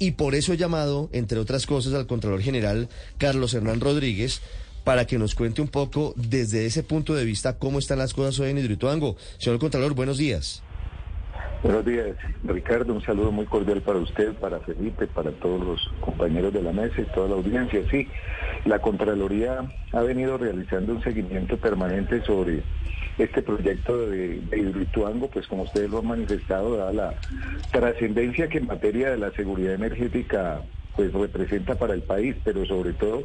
Y por eso he llamado, entre otras cosas, al Contralor General Carlos Hernán Rodríguez para que nos cuente un poco desde ese punto de vista cómo están las cosas hoy en Hidroituango. Señor Contralor, buenos días. Buenos días, Ricardo. Un saludo muy cordial para usted, para Felipe, para todos los compañeros de la mesa y toda la audiencia. Sí, la Contraloría ha venido realizando un seguimiento permanente sobre este proyecto de, de Hidroituango, pues como ustedes lo han manifestado, dada la trascendencia que en materia de la seguridad energética pues representa para el país, pero sobre todo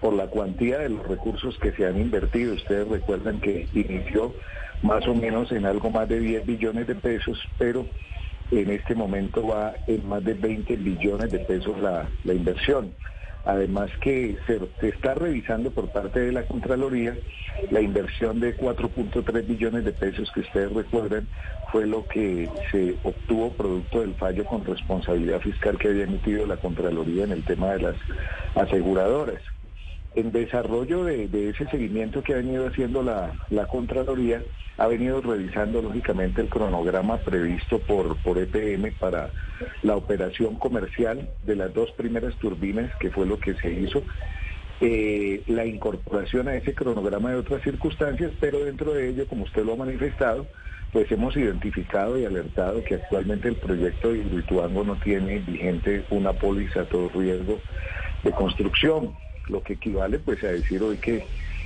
por la cuantía de los recursos que se han invertido. Ustedes recuerdan que inició más o menos en algo más de 10 billones de pesos, pero en este momento va en más de 20 billones de pesos la, la inversión. Además que se, se, está revisando por parte de la Contraloría la inversión de 4.3 billones de pesos que ustedes recuerdan fue lo que se obtuvo producto del fallo con responsabilidad fiscal que había emitido la Contraloría en el tema de las aseguradoras. En desarrollo de, ese seguimiento que ha venido haciendo la, la Contraloría, ha venido revisando lógicamente el cronograma previsto por, por EPM para la operación comercial de las dos primeras turbinas, que fue lo que se hizo, eh, la incorporación a ese cronograma de otras circunstancias, pero dentro de ello, como usted lo ha manifestado, pues hemos identificado y alertado que actualmente el proyecto de Hidroituango no tiene vigente una póliza a todo riesgo de construcción, lo que equivale pues a decir hoy que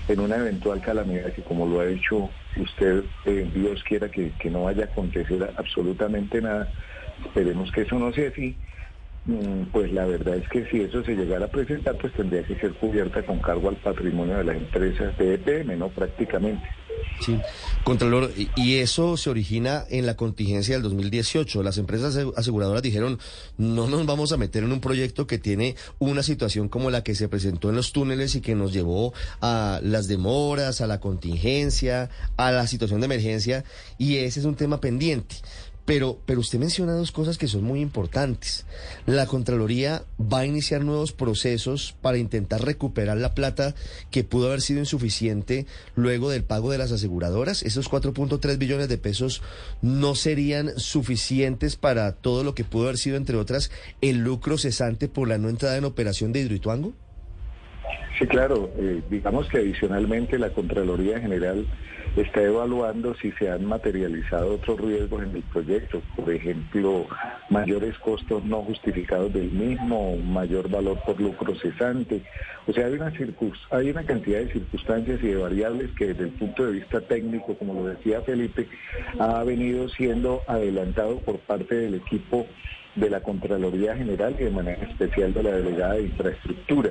en una eventual calamidad, que como lo ha dicho usted, eh, Dios quiera que, que no vaya a acontecer absolutamente nada, esperemos que eso no sea así, pues la verdad es que si eso se llegara a presentar, pues tendría que ser cubierta con cargo al patrimonio de las empresas de EPM, ¿no? Prácticamente. Sí, Contralor, y eso se origina en la contingencia del 2018. Las empresas aseguradoras dijeron, no nos vamos a meter en un proyecto que tiene una situación como la que se presentó en los túneles y que nos llevó a las demoras, a la contingencia, a la situación de emergencia, y ese es un tema pendiente. Pero, pero usted menciona dos cosas que son muy importantes. La Contraloría va a iniciar nuevos procesos para intentar recuperar la plata que pudo haber sido insuficiente luego del pago de las aseguradoras. Esos 4.3 billones de pesos no serían suficientes para todo lo que pudo haber sido, entre otras, el lucro cesante por la no entrada en operación de Hidroituango. Sí, claro. Eh, digamos que adicionalmente la Contraloría General está evaluando si se han materializado otros riesgos en el proyecto, por ejemplo, mayores costos no justificados del mismo, mayor valor por lucro cesante. O sea, hay una, hay una cantidad de circunstancias y de variables que desde el punto de vista técnico, como lo decía Felipe, ha venido siendo adelantado por parte del equipo de la Contraloría General y de manera especial de la Delegada de Infraestructura.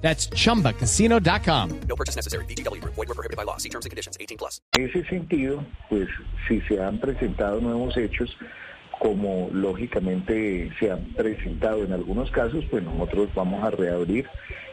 That's chumbacasino.com. No purchase necessary. BGW. Void were prohibited by law. See terms and conditions 18 plus. En ese sentido, pues si se han presentado nuevos hechos, como lógicamente se han presentado en algunos casos, pues nosotros vamos a reabrir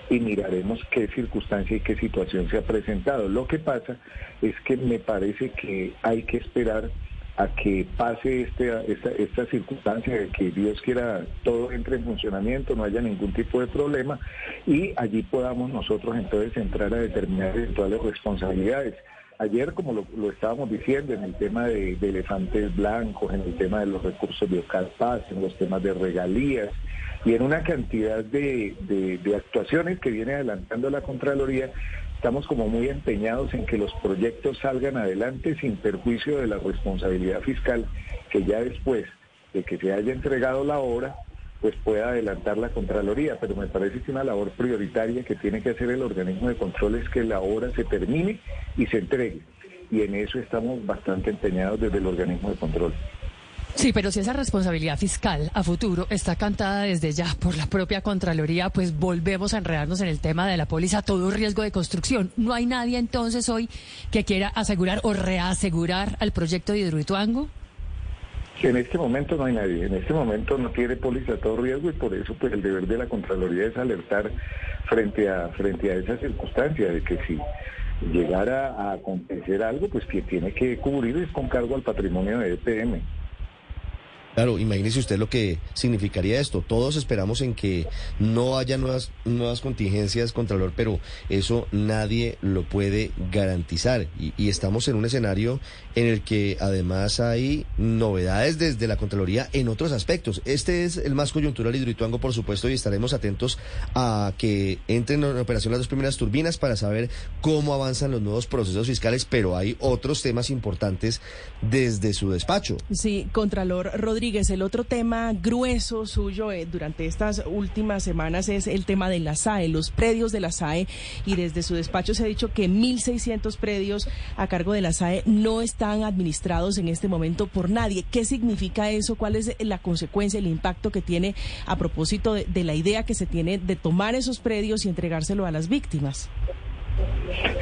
y miraremos qué circunstancia y qué situación se ha presentado. Lo que pasa es que me parece que hay que esperar a que pase este, esta, esta circunstancia de que Dios quiera todo entre en funcionamiento, no haya ningún tipo de problema y allí podamos nosotros entonces entrar a determinar eventuales responsabilidades. Ayer, como lo, lo, estábamos diciendo, en el tema de, elefantes blancos, en el tema de los recursos de Ocalpaz, en los temas de regalías y en una cantidad de, de actuaciones que viene adelantando la Contraloría, estamos como muy empeñados en que los proyectos salgan adelante sin perjuicio de la responsabilidad fiscal que ya después de que se haya entregado la obra, pues pueda adelantar la Contraloría, pero me parece que una labor prioritaria que tiene que hacer el organismo de control es que la obra se termine y se entregue. Y en eso estamos bastante empeñados desde el organismo de control. Sí, pero si esa responsabilidad fiscal a futuro está cantada desde ya por la propia Contraloría, pues volvemos a enredarnos en el tema de la póliza todo riesgo de construcción. ¿No hay nadie entonces hoy que quiera asegurar o reasegurar al proyecto de Hidroituango? En este momento no hay nadie, en este momento no tiene póliza a todo riesgo y por eso pues el deber de la Contraloría es alertar frente a, frente a esa circunstancia de que si llegara a acontecer algo, pues que tiene que cubrir es con cargo al patrimonio de EPM. Claro, imagínese usted lo que significaría esto. Todos esperamos en que no haya nuevas, nuevas contingencias, Contralor, pero eso nadie lo puede garantizar. Y, estamos en un escenario en el que además hay novedades desde la Contraloría en otros aspectos. Este es el más coyuntural Hidroituango, por supuesto, y estaremos atentos a que entren en operación las dos primeras turbinas para saber cómo avanzan los nuevos procesos fiscales, pero hay otros temas importantes desde su despacho. Sí, Contralor Rodríguez. El otro tema grueso suyo eh, durante estas últimas semanas es el tema de la SAE, los predios de la SAE, y desde su despacho se ha dicho que 1.600 predios a cargo de la SAE no están administrados en este momento por nadie. ¿Qué significa eso? ¿Cuál es la consecuencia, el impacto que tiene a propósito de, la idea que se tiene de tomar esos predios y entregárselo a las víctimas?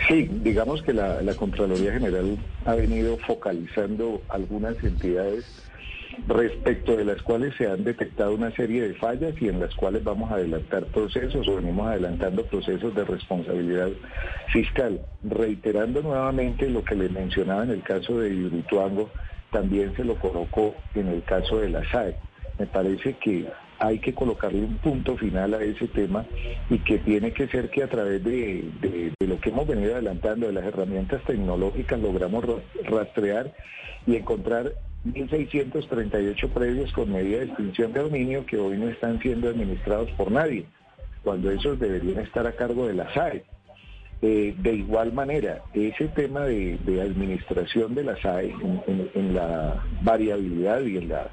Sí, digamos que la Contraloría General ha venido focalizando algunas entidades respecto de las cuales se han detectado una serie de fallas y en las cuales vamos a adelantar procesos o venimos adelantando procesos de responsabilidad fiscal. Reiterando nuevamente lo que le mencionaba en el caso de Hidroituango, también se lo colocó en el caso de la SAE. Me parece que hay que colocarle un punto final a ese tema y que tiene que ser que a través de, de, de lo que hemos venido adelantando, de las herramientas tecnológicas, logramos rastrear y encontrar 1.638 predios con medida de extinción de dominio que hoy no están siendo administrados por nadie, cuando esos deberían estar a cargo de la SAE. Eh, de igual manera, ese tema de, de administración de la SAE en, en, en la variabilidad y en la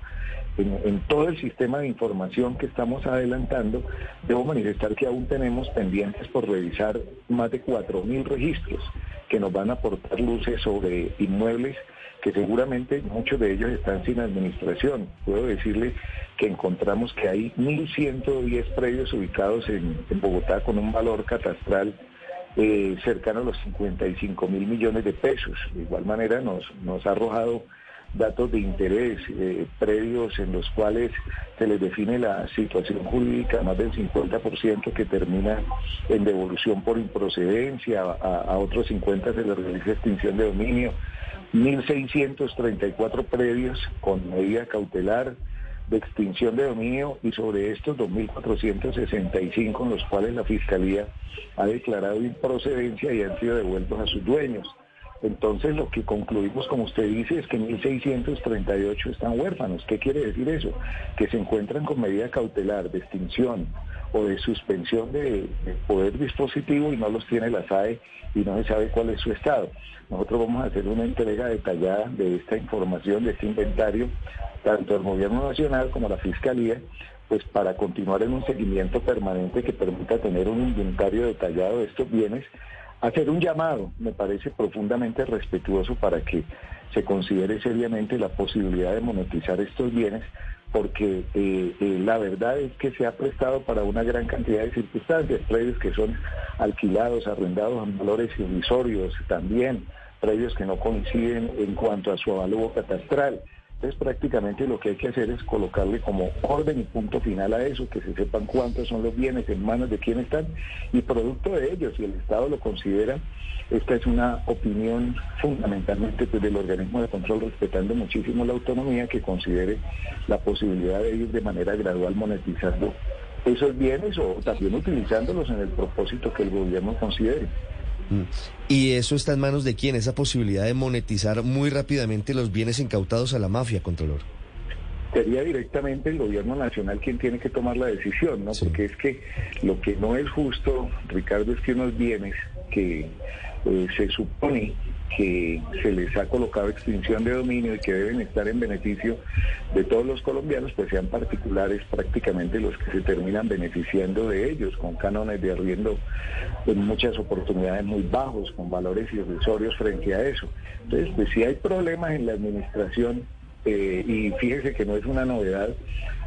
en, todo el sistema de información que estamos adelantando, debo manifestar que aún tenemos pendientes por revisar más de 4.000 registros que nos van a aportar luces sobre inmuebles que seguramente muchos de ellos están sin administración. Puedo decirle que encontramos que hay 1.110 predios ubicados en, en Bogotá con un valor catastral eh, cercano a los 55 mil millones de pesos. De igual manera nos, nos ha arrojado datos de interés, eh, predios en los cuales se les define la situación jurídica, más del 50% que termina en devolución por improcedencia, a, otros 50 se les realiza extinción de dominio, 1.634 predios con medida cautelar de extinción de dominio y sobre estos 2.465 en los cuales la Fiscalía ha declarado improcedencia y han sido devueltos a sus dueños. Entonces lo que concluimos, como usted dice, es que 1.638 están huérfanos. ¿Qué quiere decir eso? Que se encuentran con medida cautelar de extinción o de suspensión de, de, poder dispositivo y no los tiene la SAE y no se sabe cuál es su estado. Nosotros vamos a hacer una entrega detallada de esta información, de este inventario, tanto al Gobierno Nacional como la Fiscalía, pues para continuar en un seguimiento permanente que permita tener un inventario detallado de estos bienes hacer un llamado, me parece profundamente respetuoso para que se considere seriamente la posibilidad de monetizar estos bienes, porque eh, eh, la verdad es que se ha prestado para una gran cantidad de circunstancias, predios que son alquilados, arrendados a valores irrisorios también, predios que no coinciden en cuanto a su avalúo catastral. Entonces prácticamente lo que hay que hacer es colocarle como orden y punto final a eso, que se sepan cuántos son los bienes en manos de quién están y producto de ellos, si el Estado lo considera, esta es una opinión fundamentalmente pues, del organismo de control respetando muchísimo la autonomía que considere la posibilidad de ir de manera gradual monetizando esos bienes o también utilizándolos en el propósito que el gobierno considere. ¿Y eso está en manos de quién? Esa posibilidad de monetizar muy rápidamente los bienes incautados a la mafia, Contralor. Sería directamente el gobierno nacional quien tiene que tomar la decisión, ¿no? Sí. Porque es que lo que no es justo, Ricardo, es que unos bienes que eh, se supone que se les ha colocado extinción de dominio y que deben estar en beneficio de todos los colombianos, pues sean particulares prácticamente los que se terminan beneficiando de ellos, con cánones de arriendo en muchas oportunidades muy bajos, con valores irrisorios frente a eso. Entonces, pues si hay problemas en la administración, eh, y fíjese que no es una novedad,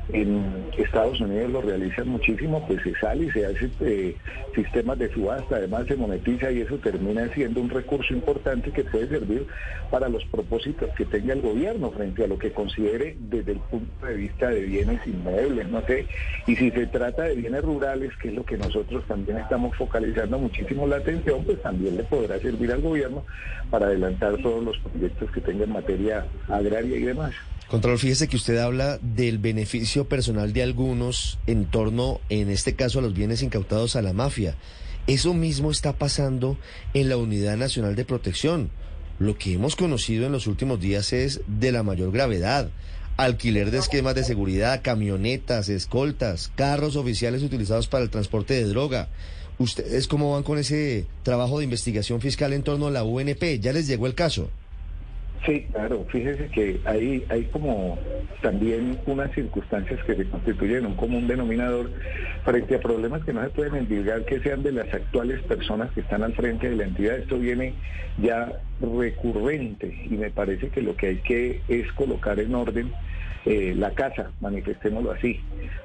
en Estados Unidos lo realizan muchísimo, pues se sale y se hace eh, sistemas de subasta, además se monetiza y eso termina siendo un recurso importante que puede servir para los propósitos que tenga el gobierno frente a lo que considere desde el punto de vista de bienes inmuebles, no sé, y si se trata de bienes rurales, que es lo que nosotros también estamos focalizando muchísimo la atención, pues también le podrá servir al gobierno para adelantar todos los proyectos que tenga en materia agraria y demás. Contralor, fíjese que usted habla del beneficio personal de algunos en torno, en este caso, a los bienes incautados a la mafia. Eso mismo está pasando en la Unidad Nacional de Protección. Lo que hemos conocido en los últimos días es de la mayor gravedad. Alquiler de esquemas de seguridad, camionetas, escoltas, carros oficiales utilizados para el transporte de droga. ¿Ustedes cómo van con ese trabajo de investigación fiscal en torno a la UNP? ¿Ya les llegó el caso? Sí, claro, fíjese que hay, hay como también unas circunstancias que se constituyen un común denominador frente a problemas que no se pueden endilgar que sean de las actuales personas que están al frente de la entidad. Esto viene ya recurrente y me parece que lo que hay que es colocar en orden eh, la casa, manifestémoslo así.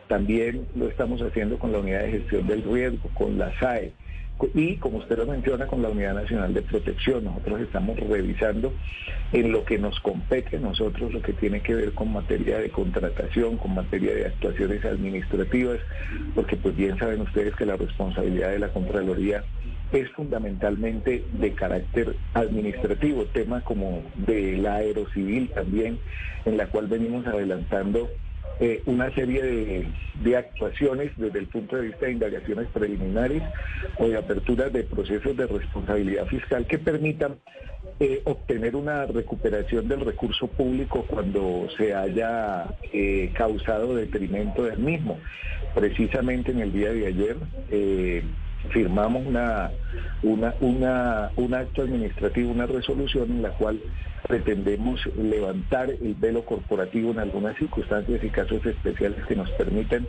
También lo estamos haciendo con la unidad de gestión del riesgo, con la SAE y como usted lo menciona con la Unidad Nacional de Protección, nosotros estamos revisando en lo que nos compete nosotros, lo que tiene que ver con materia de contratación, con materia de actuaciones administrativas, porque pues bien saben ustedes que la responsabilidad de la Contraloría es fundamentalmente de carácter administrativo, tema como de la aerocivil también, en la cual venimos adelantando eh, una serie de, actuaciones desde el punto de vista de indagaciones preliminares o de aperturas de procesos de responsabilidad fiscal que permitan eh, obtener una recuperación del recurso público cuando se haya eh, causado detrimento del mismo. Precisamente en el día de ayer firmamos una, una, una, un acto administrativo, una resolución en la cual pretendemos levantar el velo corporativo en algunas circunstancias y casos especiales que nos permiten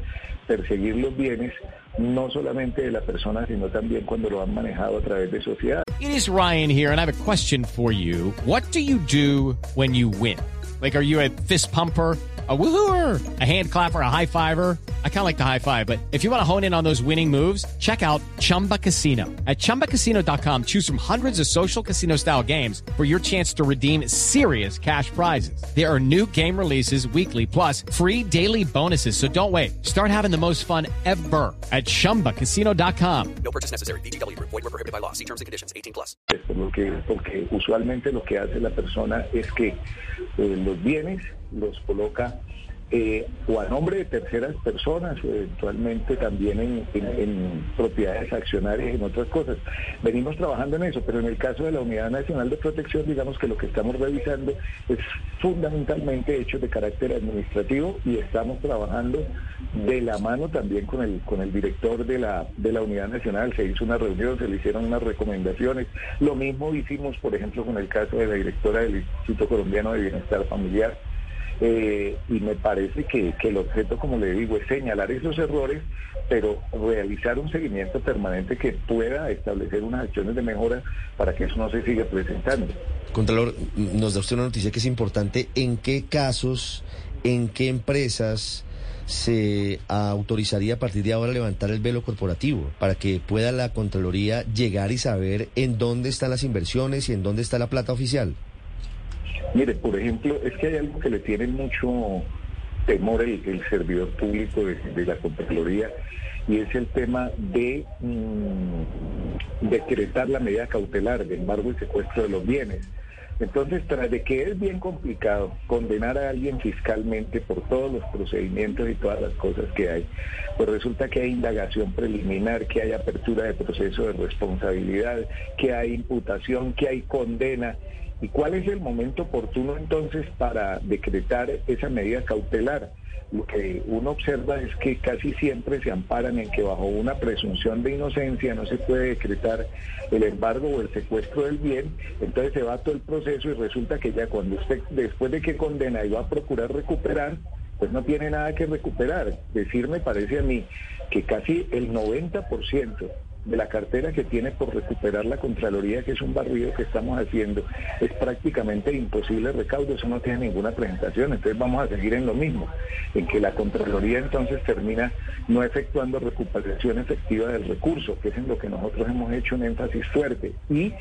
perseguir los bienes no solamente de la persona, sino también cuando lo han manejado a través de sociedad. It is Ryan here and I have a question for you. What do you do when you win? Like, are you a fist pumper? A woohooer, a hand clapper, a high fiver. I kind of like the high five, but if you want to hone in on those winning moves, check out Chumba Casino. At ChumbaCasino.com, choose from hundreds of social casino style games for your chance to redeem serious cash prizes. There are new game releases weekly, plus free daily bonuses. So don't wait. Start having the most fun ever at ChumbaCasino.com. No purchase necessary. BGW. Void were prohibited by law. See terms and conditions. 18 plus. Porque, porque usualmente lo que hace la persona es que eh, los bienes los coloca eh, o a nombre de terceras personas eventualmente también en, propiedades accionarias en otras cosas. Venimos trabajando en eso, pero en el caso de la Unidad Nacional de Protección, digamos que lo que estamos revisando es fundamentalmente hechos de carácter administrativo y estamos trabajando de la mano también con el, con el director de la, de la Unidad Nacional. Se hizo una reunión, se le hicieron unas recomendaciones. Lo mismo hicimos, por ejemplo, con el caso de la directora del Instituto Colombiano de Bienestar Familiar eh, y me parece que, el objeto, como le digo, es señalar esos errores, pero realizar un seguimiento permanente que pueda establecer unas acciones de mejora para que eso no se siga presentando. Contralor, nos da usted una noticia que es importante. ¿En qué casos, en qué empresas se autorizaría a partir de ahora levantar el velo corporativo para que pueda la Contraloría llegar y saber en dónde están las inversiones y en dónde está la plata oficial? Mire, por ejemplo, es que hay algo que le tiene mucho temor el, servidor público de, la Contraloría y es el tema de mm, decretar la medida cautelar de embargo y secuestro de los bienes. Entonces, tras de que es bien complicado condenar a alguien fiscalmente por todos los procedimientos y todas las cosas que hay, pues resulta que hay indagación preliminar, que hay apertura de proceso de responsabilidad, que hay imputación, que hay condena ¿Y cuál es el momento oportuno entonces para decretar esa medida cautelar? Lo que uno observa es que casi siempre se amparan en que bajo una presunción de inocencia no se puede decretar el embargo o el secuestro del bien, entonces se va todo el proceso y resulta que ya cuando usted, después de que condena y va a procurar recuperar, pues no tiene nada que recuperar. Decir me parece a mí que casi el 90% de la cartera que tiene por recuperar la Contraloría, que es un barrido que estamos haciendo, es prácticamente imposible recaudo, eso no tiene ninguna presentación, entonces vamos a seguir en lo mismo, en que la Contraloría entonces termina no efectuando recuperación efectiva del recurso, que es en lo que nosotros hemos hecho un énfasis fuerte, y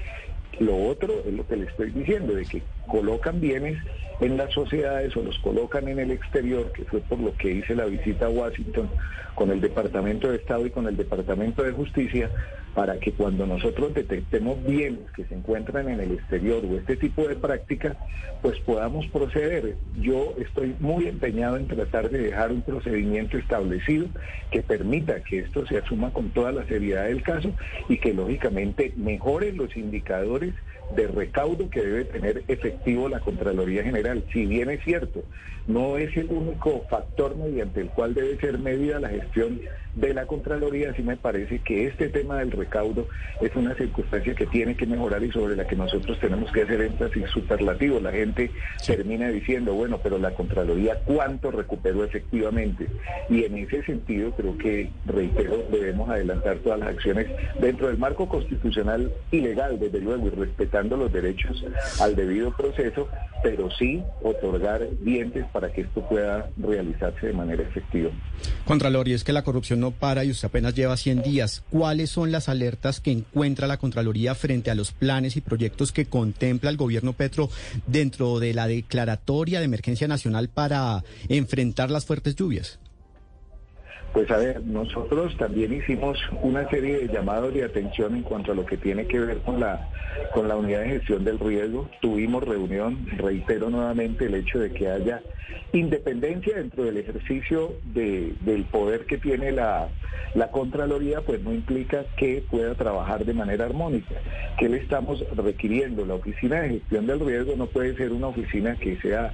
lo otro es lo que le estoy diciendo, de que colocan bienes en las sociedades o los colocan en el exterior, que fue por lo que hice la visita a Washington con el Departamento de Estado y con el Departamento de Justicia, para que cuando nosotros detectemos bienes que se encuentran en el exterior o este tipo de prácticas, pues podamos proceder. Yo estoy muy empeñado en tratar de dejar un procedimiento establecido que permita que esto se asuma con toda la seriedad del caso y que lógicamente mejore los indicadores de recaudo que debe tener efectivo la Contraloría General. Si bien es cierto, no es el único factor mediante el cual debe ser medida la gestión de la Contraloría, sí me parece que este tema del recaudo es una circunstancia que tiene que mejorar y sobre la que nosotros tenemos que hacer énfasis superlativo. La gente termina diciendo, bueno, pero la Contraloría, ¿cuánto recuperó efectivamente? Y en ese sentido creo que, reitero, debemos adelantar todas las acciones dentro del marco constitucional y legal, desde luego, y respetando los derechos al debido proceso, pero sí otorgar dientes para que esto pueda realizarse de manera efectiva. Contralor, y es que la corrupción no para y usted apenas lleva 100 días. ¿Cuáles son las alertas que encuentra la Contraloría frente a los planes y proyectos que contempla el gobierno Petro dentro de la declaratoria de emergencia nacional para enfrentar las fuertes lluvias? Pues a ver, nosotros también hicimos una serie de llamados de atención en cuanto a lo que tiene que ver con la con la unidad de gestión del riesgo. Tuvimos reunión, reitero nuevamente el hecho de que haya independencia dentro del ejercicio del poder que tiene la, la Contraloría, pues no implica que pueda trabajar de manera armónica. ¿Qué le estamos requiriendo? La oficina de gestión del riesgo no puede ser una oficina que sea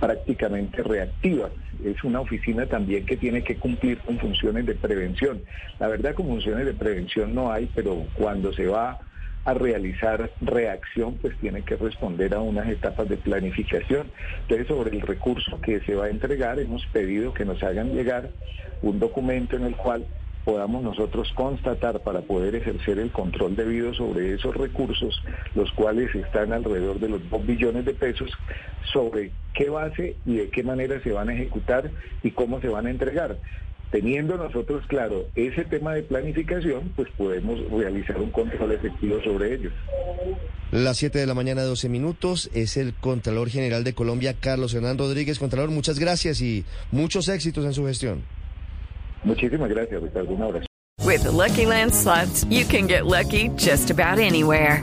prácticamente reactiva. Es una oficina también que tiene que cumplir con funciones de prevención. La verdad, con funciones de prevención no hay, pero cuando se va a realizar reacción, pues tiene que responder a unas etapas de planificación. Entonces, sobre el recurso que se va a entregar, hemos pedido que nos hagan llegar un documento en el cual podamos nosotros constatar para poder ejercer el control debido sobre esos recursos, los cuales están alrededor de los 2 billones de pesos, sobre qué base y de qué manera se van a ejecutar y cómo se van a entregar. Teniendo nosotros claro ese tema de planificación, pues podemos realizar un control efectivo sobre ellos. Las 7 de la mañana, 12 minutos, es el Contralor General de Colombia, Carlos Hernán Rodríguez. Contralor, muchas gracias y muchos éxitos en su gestión. Muchísimas gracias, Ricardo. Un abrazo. With the Lucky Land slots, you can get lucky just about anywhere.